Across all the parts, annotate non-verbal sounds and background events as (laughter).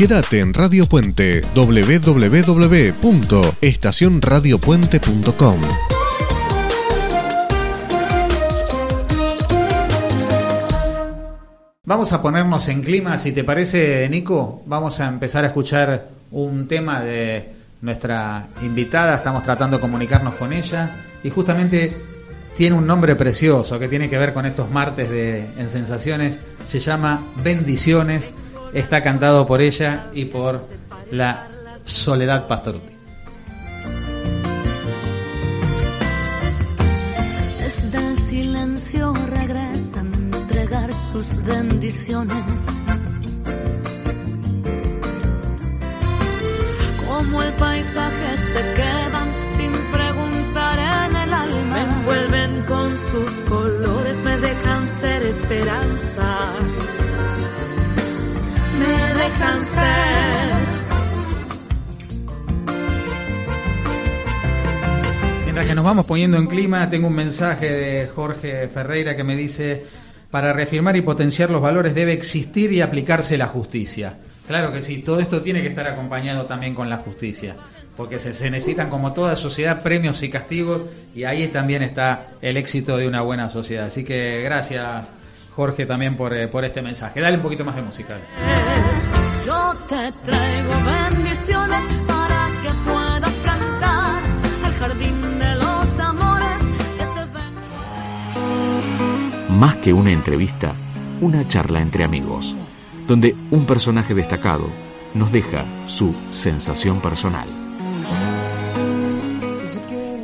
Quédate en Radio Puente www.estacionradiopuente.com. Vamos a ponernos en clima, si te parece, Nico. Vamos a empezar a escuchar un tema de nuestra invitada. Estamos tratando de comunicarnos con ella. Y justamente tiene un nombre precioso que tiene que ver con estos martes de En Sensaciones. Se llama Bendiciones. Está cantado por ella y por la Soledad Pastoruti. Desde el silencio regresan a entregar sus bendiciones. Como el paisaje se quedan sin preguntar Mientras que nos vamos poniendo en clima, tengo un mensaje de Jorge Ferreira que me dice, para reafirmar y potenciar los valores debe existir y aplicarse la justicia. Claro que sí, todo esto tiene que estar acompañado también con la justicia, porque se, se necesitan como toda sociedad premios y castigos y ahí también está el éxito de una buena sociedad. Así que gracias Jorge también por, eh, por este mensaje. Dale un poquito más de música. Yo te traigo bendiciones para que puedas cantar al jardín de los amores que te ven. Más que una entrevista, una charla entre amigos, donde un personaje destacado nos deja su sensación personal.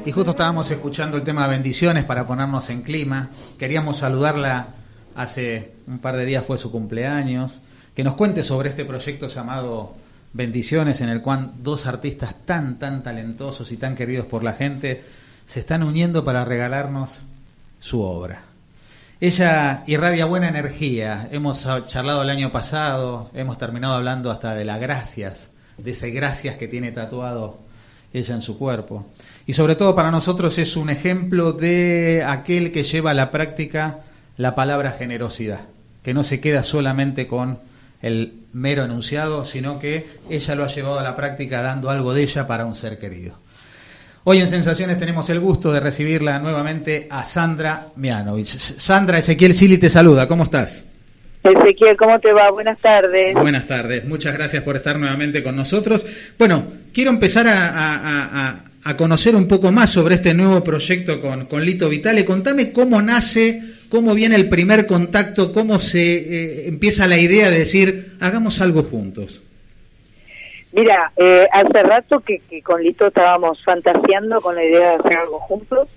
Y justo estábamos escuchando el tema bendiciones para ponernos en clima. Queríamos saludarla hace un par de días fue su cumpleaños. Que nos cuente sobre este proyecto llamado Bendiciones, en el cual dos artistas tan, tan talentosos y tan queridos por la gente se están uniendo para regalarnos su obra. Ella irradia buena energía. Hemos charlado el año pasado, hemos terminado hablando hasta de las gracias, de ese gracias que tiene tatuado ella en su cuerpo. Y sobre todo para nosotros es un ejemplo de aquel que lleva a la práctica la palabra generosidad, que no se queda solamente con el mero enunciado, sino que ella lo ha llevado a la práctica dando algo de ella para un ser querido. Hoy en Sensaciones tenemos el gusto de recibirla nuevamente a Sandra Mianovich. Sandra Ezequiel Sili te saluda, ¿cómo estás? Ezequiel, ¿cómo te va? Buenas tardes. Buenas tardes, muchas gracias por estar nuevamente con nosotros. Bueno, quiero empezar a, a- a- a conocer un poco más sobre este nuevo proyecto con, con Lito Vitale. Contame cómo nace, cómo viene el primer contacto, cómo se eh, empieza la idea de decir, hagamos algo juntos. Mira, eh, hace rato que, que con Lito estábamos fantaseando con la idea de hacer algo juntos,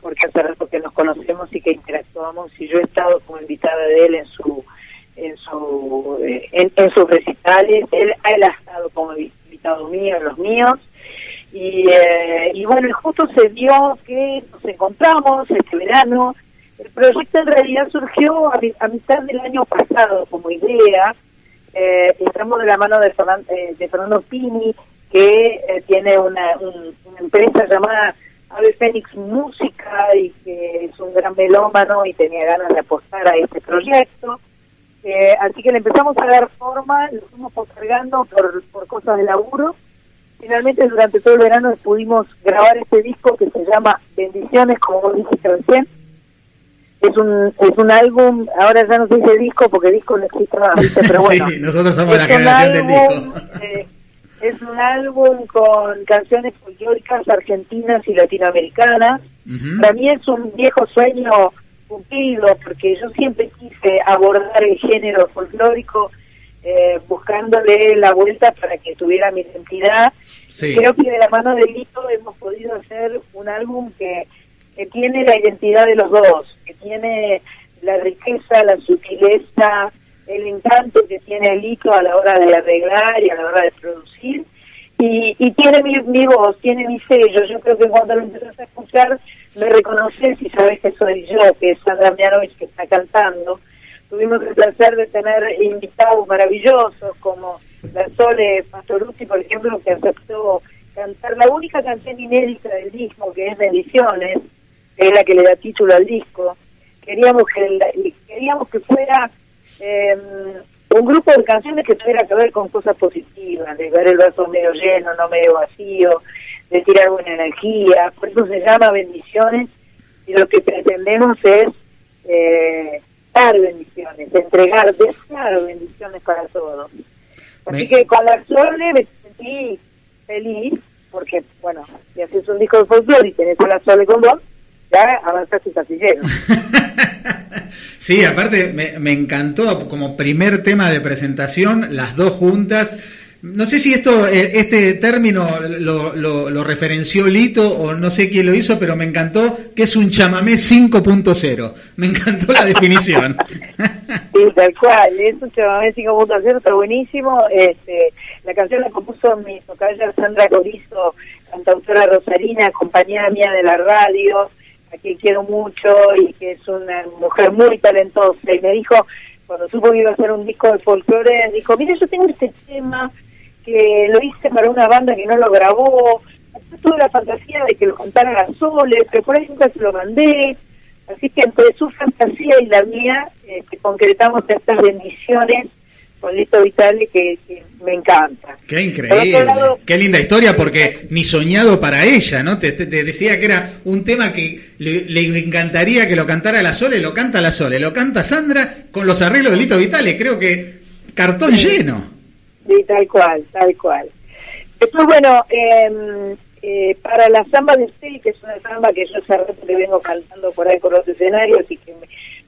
porque hace rato que nos conocemos y que interactuamos y yo he estado como invitada de él en su en su eh, en, sus recitales, él, él ha estado como invitado mío los míos y, eh, y bueno, justo se dio que nos encontramos este verano. El proyecto en realidad surgió a, a mitad del año pasado como idea. Eh, estamos de la mano de, eh, Fernando Pini, que eh, tiene una, un- empresa llamada Ave Fénix Música y que es un gran melómano y tenía ganas de apostar a este proyecto. Eh, así que le empezamos a dar forma, lo fuimos postergando por, por cosas de laburo. Finalmente, durante todo el verano pudimos grabar este disco que se llama Bendiciones, como vos dijiste recién. Es un, es un álbum, ahora ya no se dice disco porque disco no existe más, ¿viste? pero (laughs) bueno. sí, nosotros somos la es un generación del álbum, disco. eh, es un álbum con canciones folclóricas argentinas y latinoamericanas. Ujú. Para mí es un viejo sueño cumplido porque yo siempre quise abordar el género folclórico eh, buscándole la vuelta para que tuviera mi identidad. Sí. Creo que de la mano de Lito hemos podido hacer un álbum que, que tiene la identidad de los dos, que tiene la riqueza, la sutileza, el encanto que tiene Lito a la hora de arreglar y a la hora de producir. Y, y tiene mi, mi voz, tiene mi sello. Yo creo que cuando lo empezás a escuchar, me reconoces y sabes que soy yo, que es Sandra Mianovich que está cantando. Tuvimos el placer de tener invitados maravillosos como la Sole Pastoruti, por ejemplo, que aceptó cantar la única canción inédita del disco, que es Bendiciones, que es la que le da título al disco. Queríamos que, queríamos que fuera eh, un grupo de canciones que tuviera que ver con cosas positivas, de ver el vaso medio lleno, no medio vacío, de tirar buena energía, por eso se llama bendiciones y lo que pretendemos es eh, dar bendiciones, entregar, desear bendiciones para todos. Así que con la Sole me sentí feliz, porque, bueno, si haces un disco de folclore y tenés a la Sole con vos, ya avanzaste casillero. (laughs) sí, aparte me, me encantó como primer tema de presentación, las dos juntas no sé si esto, eh, este término lo, lo, referenció Lito o no sé quién lo hizo, pero me encantó que es un chamamé 5.0. Me encantó la definición. (laughs) sí, tal cual, es un chamamé 5.0, está buenísimo. Este, la canción la compuso mi tocaya Sandra Corizo, cantautora rosarina, compañera mía de la radio, a quien quiero mucho y que es una mujer muy talentosa. Y me dijo, cuando supo que iba a hacer un disco de folclore, dijo, mire, yo tengo este tema que lo hice para una banda que no lo grabó. tuve la fantasía de que lo contara a Sole, pero por ahí nunca se lo mandé. Así que entre su fantasía y la mía, eh, concretamos estas bendiciones con Lito Vitale que, me encanta. Qué increíble, qué linda historia, porque ni soñado para ella, ¿no? Te, decía que era un tema que le, encantaría que lo cantara la Sole, lo canta la Sole, lo canta Sandra con los arreglos de Lito Vitale, creo que cartón lleno. Sí, tal cual, tal cual. Después, bueno, em, eh, para la samba de usted, que es una samba que yo hace rato que vengo cantando por ahí por los escenarios y que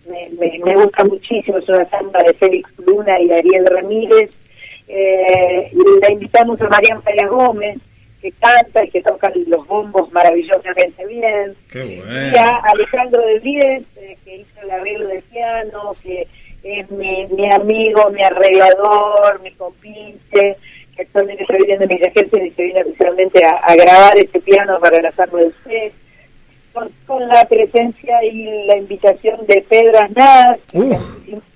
me, me, me, gusta muchísimo, es una samba de Félix Luna y Ariel Ramírez. Eh, la invitamos a María María Gómez, que canta y que toca los bombos maravillosamente bien. Y a Alejandro de Víez, eh, que hizo el arreglo de piano, que es mi, mi amigo, mi arreglador, mi compinche, que actualmente está viviendo en Ejército y se viene oficialmente a, grabar este piano para la de usted. Con, la presencia y la invitación de Pedro Aznaz,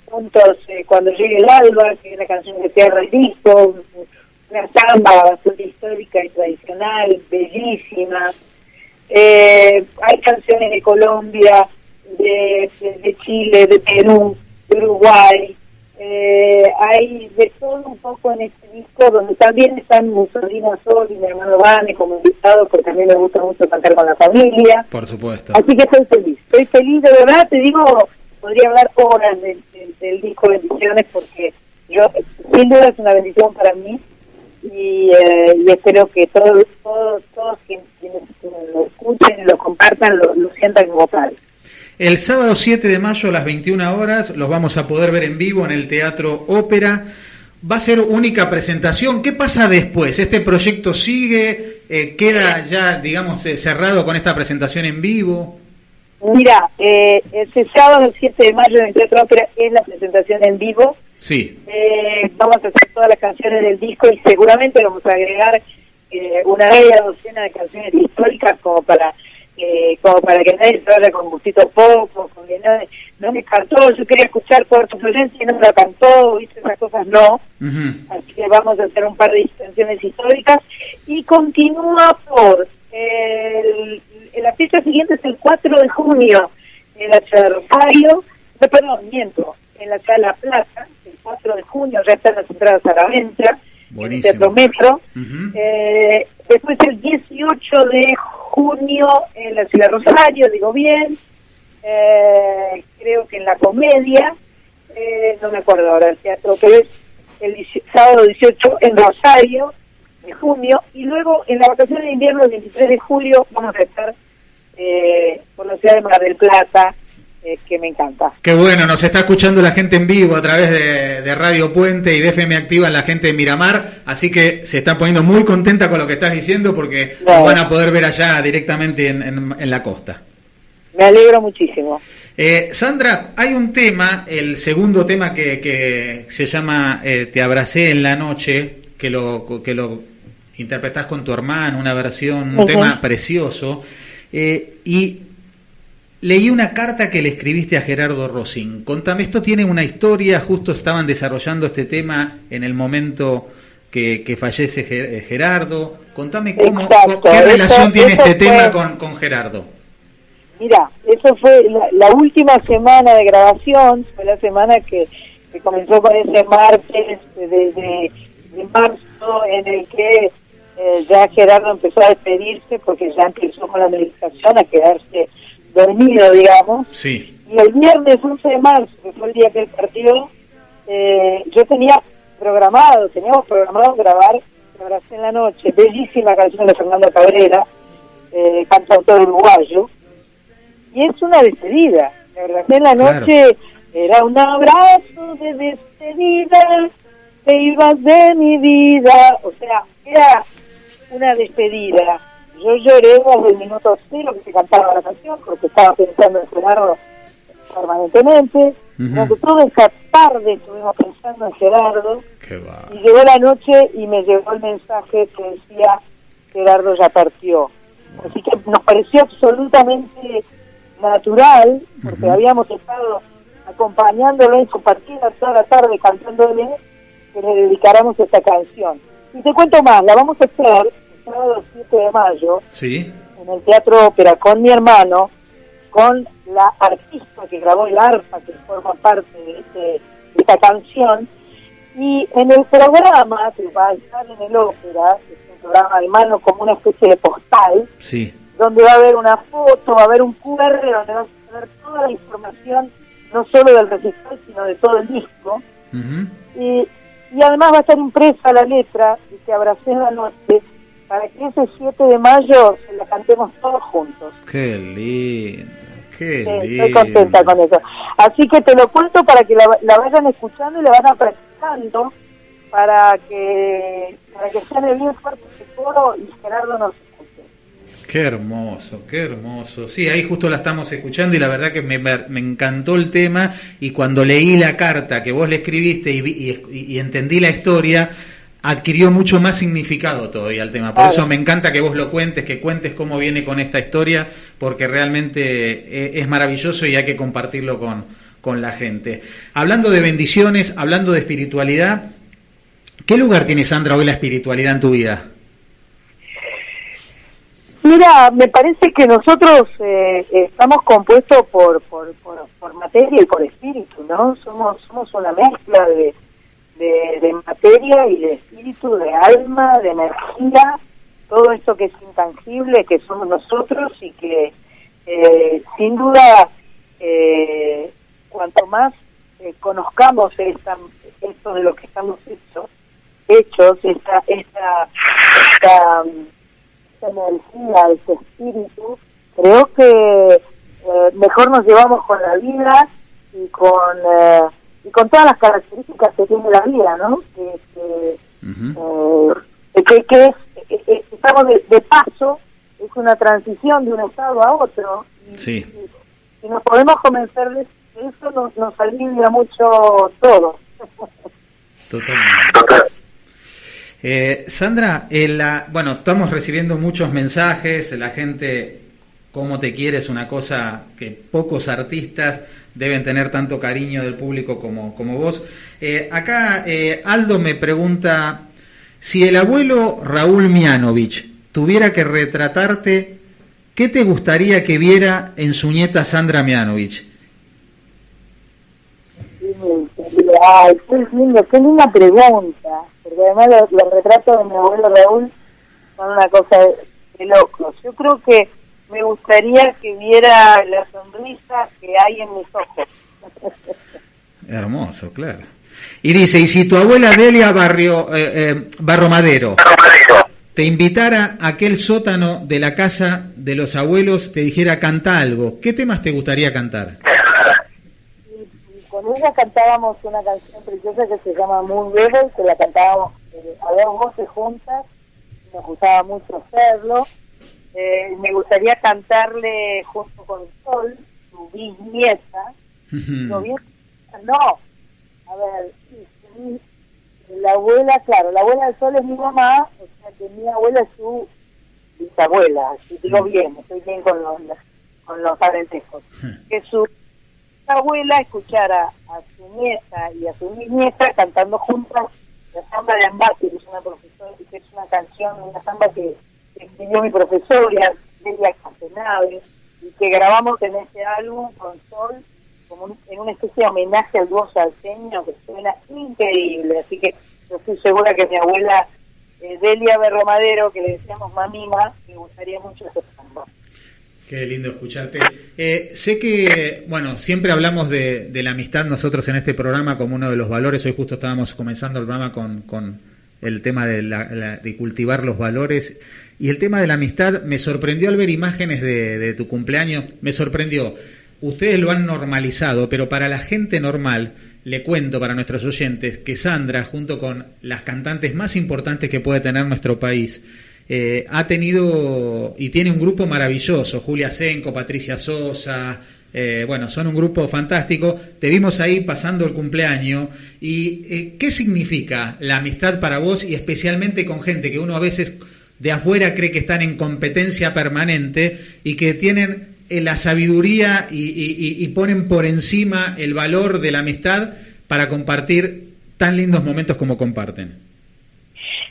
juntos eh, cuando llegue el alba, que es una canción que cierra el disco, una samba bastante histórica y tradicional, bellísima. Eh, hay canciones de Colombia, de, de Chile, de Perú, Uruguay. Eh, hay de todo un poco en este disco, donde también están mi sobrina Sol y mi hermano Vane como invitados, porque también me gusta mucho cantar con la familia. Por supuesto. Así que estoy feliz. Estoy feliz, de verdad, te digo, podría hablar horas del, del, disco Bendiciones, porque yo, sin duda es una bendición para mí, y, eh, y espero que todos, todos, todos quienes, lo escuchen y lo compartan lo, lo sientan como tal. El sábado 7 de mayo a las 21 horas los vamos a poder ver en vivo en el Teatro Ópera. Va a ser única presentación. ¿Qué pasa después? ¿Este proyecto sigue? Eh, ¿Queda ya, digamos, eh, cerrado con esta presentación en vivo? Mira, eh, este sábado 7 de mayo en el Teatro Ópera es la presentación en vivo. Sí. Eh, vamos a hacer todas las canciones del disco y seguramente vamos a agregar una media docena de canciones históricas como para eh, como para que nadie se vaya con gustito poco, con que nadie, no me cantó, yo quería escuchar Puerto Florencia y no me la cantó, viste, esas cosas no. Así que vamos a hacer un par de distinciones históricas. Y continúa por el, la fecha siguiente es el 4 de junio en la ciudad de Rosario, no, perdón, miento, en la ciudad de La Plata, el 4 de junio ya están las entradas a la venta, en el Teatro Metro. eh, después el 18 de junio en la ciudad de Rosario, digo bien, eh, creo que en la comedia, eh, no me acuerdo ahora el teatro, pero es el sábado 18 en Rosario de junio, y luego en la vacación de invierno el 23 de julio vamos a estar eh, por la ciudad de Mar del Plata, que me encanta. Qué bueno, nos está escuchando la gente en vivo a través de, Radio Puente y de FM Activa la gente de Miramar, así que se está poniendo muy contenta con lo que estás diciendo porque van a poder ver allá directamente en, la costa. Me alegro muchísimo. Eh, Sandra, hay un tema, el segundo tema que, que se llama eh, Te abracé en la noche, que lo, que lo interpretás con tu hermano, una versión, un tema precioso, eh, y Leí una carta que le escribiste a Gerardo Rosin. Contame, esto tiene una historia, justo estaban desarrollando este tema en el momento que, fallece eh, Gerardo. Contame cómo, qué relación tiene este tema con, con, Gerardo. Mira, eso fue la, última semana de grabación, fue la semana que, que comenzó con ese martes de, de, de marzo en el que eh, ya Gerardo empezó a despedirse porque ya empezó con la medicación a quedarse dormido, digamos. Sí. Y el viernes 11 de marzo, que fue el día que él partió, eh, yo tenía programado, teníamos programado grabar Abracé en la noche, bellísima canción de Fernando Cabrera, eh, cantautor uruguayo, y es una despedida. Abracé en la noche era un abrazo de despedida, te ibas de mi vida, o sea, era una despedida. Yo lloré desde el minuto cero que se cantaba la canción, porque estaba pensando en Gerardo permanentemente. Durante toda esa tarde estuvimos pensando en Gerardo. Y llegó la noche y me llegó el mensaje que decía Gerardo ya partió. Así que nos pareció absolutamente natural, porque habíamos estado acompañándolo en su partida toda la tarde cantándole, que le dedicáramos esta canción. Y te cuento más, la vamos a hacer sábado 7 de mayo ¿Sí? en el Teatro Ópera con mi hermano, con la artista que grabó el arpa, que forma parte de, este, de esta canción. Y en el programa, que va a estar en el ópera, que es un programa de mano como una especie de postal, Sí. donde va a haber una foto, va a haber un QR donde vas a tener toda la información, no solo del recital, sino de todo el disco. Y, y además va a estar impresa la letra y que abracé la noche para que ese 7 de mayo se la cantemos todos juntos. Qué lindo, qué Sí, lindo. estoy contenta con eso. Así que te lo cuento para que la, la vayan escuchando y la vayan practicando para que para que sean bien fuerte ese coro y Gerardo nos escuche. Qué hermoso, qué hermoso. Sí, ahí justo la estamos escuchando y la verdad que me, me encantó el tema y cuando leí la carta que vos le escribiste y, vi- y- y entendí la historia, adquirió mucho más significado todavía el tema. Por eso me encanta que vos lo cuentes, que cuentes cómo viene con esta historia, porque realmente eh, es maravilloso y hay que compartirlo con, con la gente. Hablando de bendiciones, hablando de espiritualidad, ¿qué lugar tiene Sandra hoy la espiritualidad en tu vida? Mira, me parece que nosotros eh, estamos compuestos por, por, por, por materia y por espíritu, ¿no? Somos somos una mezcla de, de, de materia y de espíritu, de alma, de energía, todo esto que es intangible, que somos nosotros y que eh, sin duda eh, cuanto más eh, conozcamos esta, esto de lo que estamos hechos, hechos esta, esta, esta energía, ese espíritu, creo que eh, mejor nos llevamos con la vida y con eh, y con todas las características que tiene la vida, ¿no? Que, que, Eh, que, que es, eh, eh, estamos de, de paso, es una transición de un estado a otro. Y, Sí. y- y nos podemos convencer de eso, nos, nos alivia mucho todo. Totalmente. Eh, Sandra, eh, la- bueno, estamos recibiendo muchos mensajes, la gente, cómo te quiere, es una cosa que pocos artistas deben tener tanto cariño del público como, como vos. Eh, acá eh, Aldo me pregunta, si el abuelo Raúl Mianovich tuviera que retratarte, ¿qué te gustaría que viera en su nieta Sandra Mianovich? Ay, qué lindo, qué linda pregunta. Porque además los, los retratos de mi abuelo Raúl son una cosa de, de locos. Yo creo que me gustaría que viera la sonrisa que hay en mis ojos. Hermoso, claro. Y dice, y si tu abuela Delia Barrio, eh, eh, Barro Madero te invitara a aquel sótano de la casa de los abuelos, te dijera canta algo, ¿qué temas te gustaría cantar? Y, y con ella cantábamos una canción preciosa que se llama Moon River, que la cantábamos eh, a dos voces juntas. y Nos gustaba mucho hacerlo. Eh, me gustaría cantarle junto con Sol, su bisnieta, ¿No. A ver, la abuela, claro, la abuela del sol es mi mamá, o sea que mi abuela es su bisabuela, si digo bien, estoy bien con los, con los parentescos. Que su abuela escuchara a su nieta y a su bisnieta cantando juntas la samba de Ambati, que es una profesora, que es una canción, una samba que escribió mi profesora, Delia Casenave, y que grabamos en este álbum con Sol como en una especie de homenaje al dúo salteño que suena increíble. Así que yo estoy segura que mi abuela eh, Delia Berromadero, que le decíamos mamima, me gustaría mucho ese samba. Qué lindo escucharte. Eh, sé que, bueno, siempre hablamos de, de, la amistad nosotros en este programa como uno de los valores. Hoy justo estábamos comenzando el programa con, con el tema de, la, de, cultivar los valores. Y el tema de la amistad me sorprendió al ver imágenes de, tu cumpleaños. Me sorprendió. Ustedes lo han normalizado, pero para la gente normal, le cuento para nuestros oyentes que Sandra, junto con las cantantes más importantes que puede tener nuestro país, eh, ha tenido y tiene un grupo maravilloso, Julia Senco, Patricia Sosa, eh, bueno, son un grupo fantástico. Te vimos ahí pasando el cumpleaños. ¿Y eh, qué significa la amistad para vos y especialmente con gente que uno a veces de afuera cree que están en competencia permanente y que tienen la sabiduría y, ponen por encima el valor de la amistad para compartir tan lindos momentos como comparten?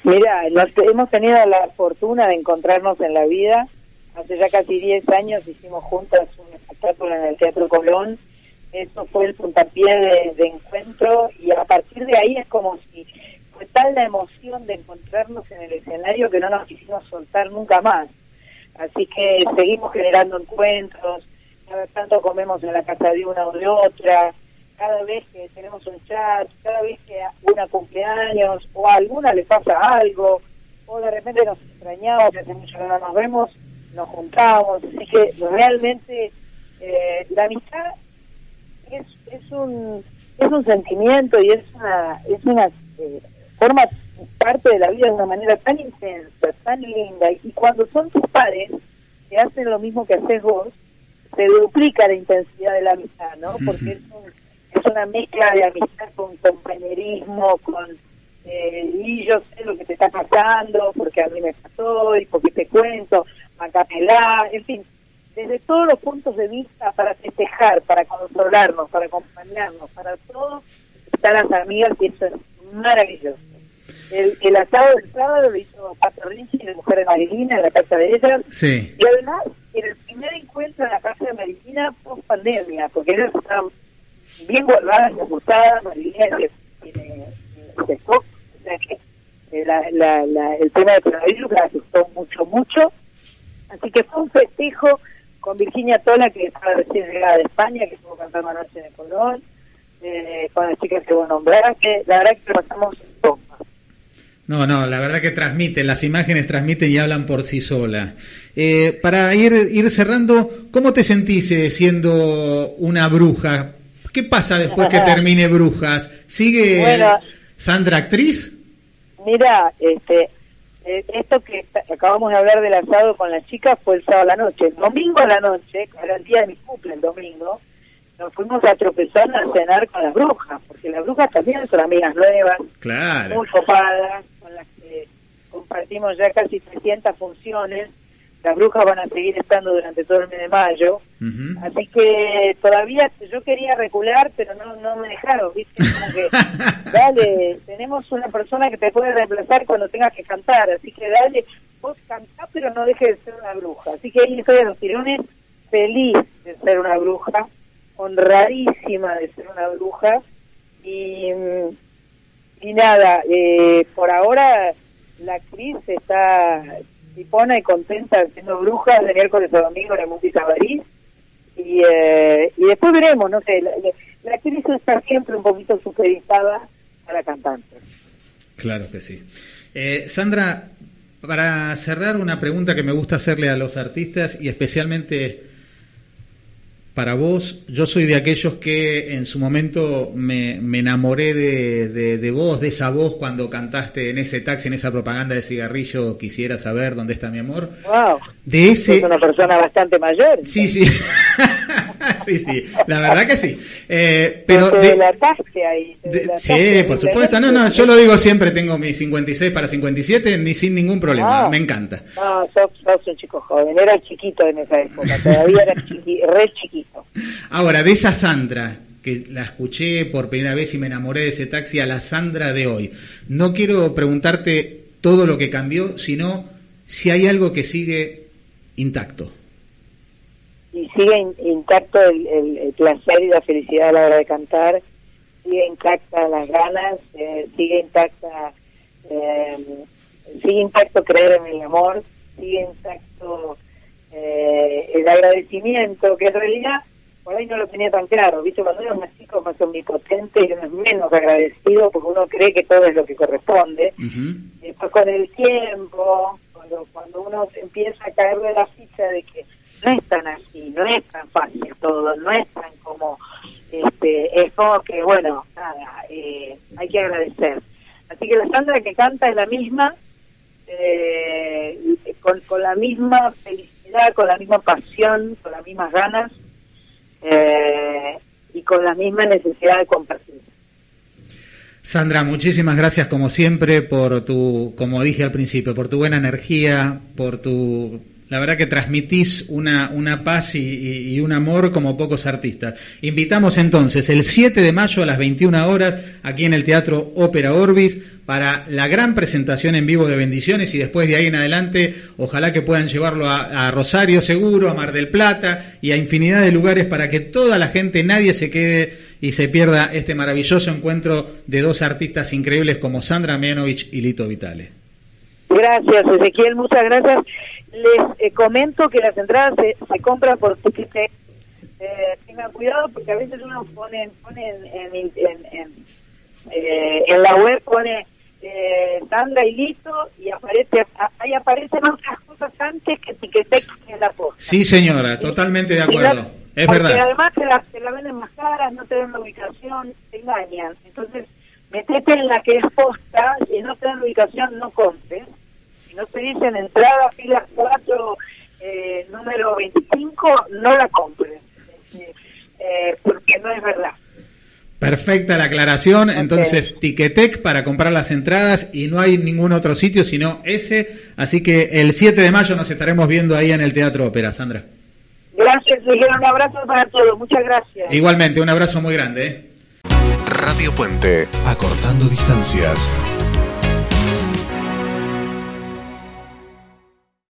Mira, hemos tenido la fortuna de encontrarnos en la vida. Hace ya casi 10 años hicimos juntas un espectáculo en el Teatro Colón. Eso fue el puntapié de, encuentro y a partir de ahí es como si fue tal la emoción de encontrarnos en el escenario que no nos quisimos soltar nunca más. Así que seguimos generando encuentros, cada tanto comemos en la casa de una o de otra, cada vez que tenemos un chat, cada vez que una cumpleaños o a alguna le pasa algo, o de repente nos extrañamos, hace mucho que no nos vemos, nos juntamos, así que realmente eh, la amistad es, es un es un sentimiento y es una es una eh, forma parte de la vida de una manera tan intensa, tan linda. Y cuando son tus padres que hacen lo mismo que haces vos, se duplica la intensidad de la amistad, ¿no? Porque es un es una mezcla de amistad con compañerismo, con eh, y yo sé lo que te está pasando, porque a mí me pasó y porque te cuento, macapelá, en fin, desde todos los puntos de vista para festejar, para consolarnos, para acompañarnos, para todos, están las amigas y eso es maravilloso. El, el asado del sábado lo hizo Pato Rinchi de Mujeres Marilina en la casa de ellas. Sí. Y además, en el primer encuentro en la casa de Marilina post pandemia, porque ellos estaban bien guardadas ocultadas, Marilina tiene o sea que eh, la, la, la, el tema de coronavirus la asustó mucho, mucho. Así que fue un festejo con Virginia Tola, que estaba recién llegada de España, que estuvo cantando anoche el Colón, eh, con las chicas que vos nombraste. La verdad que lo pasamos no, no, la verdad que transmiten, las imágenes transmiten y hablan por sí solas. Eh, para ir, ir cerrando, ¿cómo te sentís eh, siendo una bruja? ¿Qué pasa después que (laughs) termine Brujas? ¿Sigue Sandra actriz? Mira, este, esto que acabamos de hablar del asado con las chicas fue el sábado a la noche. El domingo a la noche, era el día de mi cumple, el domingo, nos fuimos a tropezar a cenar con las brujas, porque las brujas también son amigas nuevas, claro. muy copadas, con las que compartimos ya casi 300 funciones las brujas van a seguir estando durante todo el mes de mayo. Así que todavía yo quería recular, pero no, no me dejaron, ¿viste? Como que, (laughs) dale, tenemos una persona que te puede reemplazar cuando tengas que cantar, así que dale, vos cantá, pero no dejes de ser una bruja. Así que ahí estoy a los tirones, feliz de ser una bruja, honradísima de ser una bruja, y, y nada, eh, por ahora la actriz está y contenta siendo bruja de miércoles a domingo en el Música París. Y, eh, y después veremos, no sé, la, la, actriz está siempre un poquito supervisada a la cantante. Claro que sí. Eh, Sandra, para cerrar una pregunta que me gusta hacerle a los artistas y especialmente para vos, yo soy de aquellos que en su momento me, me enamoré de, de, vos, de esa voz cuando cantaste en ese taxi, en esa propaganda de cigarrillo, quisiera saber dónde está mi amor. Wow. De ese... Es una persona bastante mayor. Sí, sí. (laughs) (laughs) sí, sí. La verdad que sí. Eh, pero de, la ahí. sí, por supuesto. No, no, yo lo digo siempre, tengo mis 56 para 57, ni sin ningún problema. Ah. Me encanta. No, sos, sos, un chico joven. Era chiquito en esa época. Todavía era chiqui, re chiquito. Ahora, de esa Sandra que la escuché por primera vez y me enamoré de ese taxi a la Sandra de hoy. No quiero preguntarte todo lo que cambió, sino si hay algo que sigue intacto. Y sigue intacto el, placer y la felicidad a la hora de cantar, sigue intacta las ganas, eh, sigue intacta eh, sigue intacto creer en el amor, sigue intacto eh, el agradecimiento, que en realidad por ahí no lo tenía tan claro, ¿viste? Cuando uno es más chico, más omnipotente y uno es menos agradecido porque uno cree que todo es lo que corresponde. Después con el tiempo, cuando, cuando uno empieza a caer de la ficha de que no es tan así, no es tan fácil todo, no es tan como, este, es como que, bueno, nada, eh, hay que agradecer. Así que la Sandra que canta es la misma, eh, con, con la misma felicidad, con la misma pasión, con las mismas ganas eh, y con la misma necesidad de compartir. Sandra, muchísimas gracias como siempre por tu, como dije al principio, por tu buena energía, por tu la verdad que transmitís una, una paz y, un amor como pocos artistas. Invitamos entonces el 7 de mayo a las 21 horas aquí en el Teatro Ópera Orbis para la gran presentación en vivo de Bendiciones y después de ahí en adelante ojalá que puedan llevarlo a, a Rosario seguro, a Mar del Plata y a infinidad de lugares para que toda la gente, nadie se quede y se pierda este maravilloso encuentro de dos artistas increíbles como Sandra Mianovich y Lito Vitale. Gracias, Ezequiel, muchas gracias. Les eh, comento que las entradas se, se compran por Ticketek. Eh, tengan cuidado porque a veces uno pone, pone en, en, en, eh, en la web, pone eh, Sandra y listo y aparece ahí aparecen otras cosas antes que Ticketek en la posta. Sí, señora, totalmente de acuerdo. es verdad. además te la, te la venden más caras, no te dan la ubicación, te engañan. Entonces, metete en la que es posta y no te dan la ubicación, no compres si no te dicen entrada, fila 4, eh, número 25, no la compren, eh, porque no es verdad. Perfecta la aclaración. Entonces, Ticketek para comprar las entradas y no hay ningún otro sitio sino ese. Así que el 7 de mayo nos estaremos viendo ahí en el Teatro Ópera, Sandra. Gracias, Miguel. Un abrazo para todos. Muchas gracias. Igualmente, un abrazo muy grande. ¿eh? Radio Puente, acortando distancias.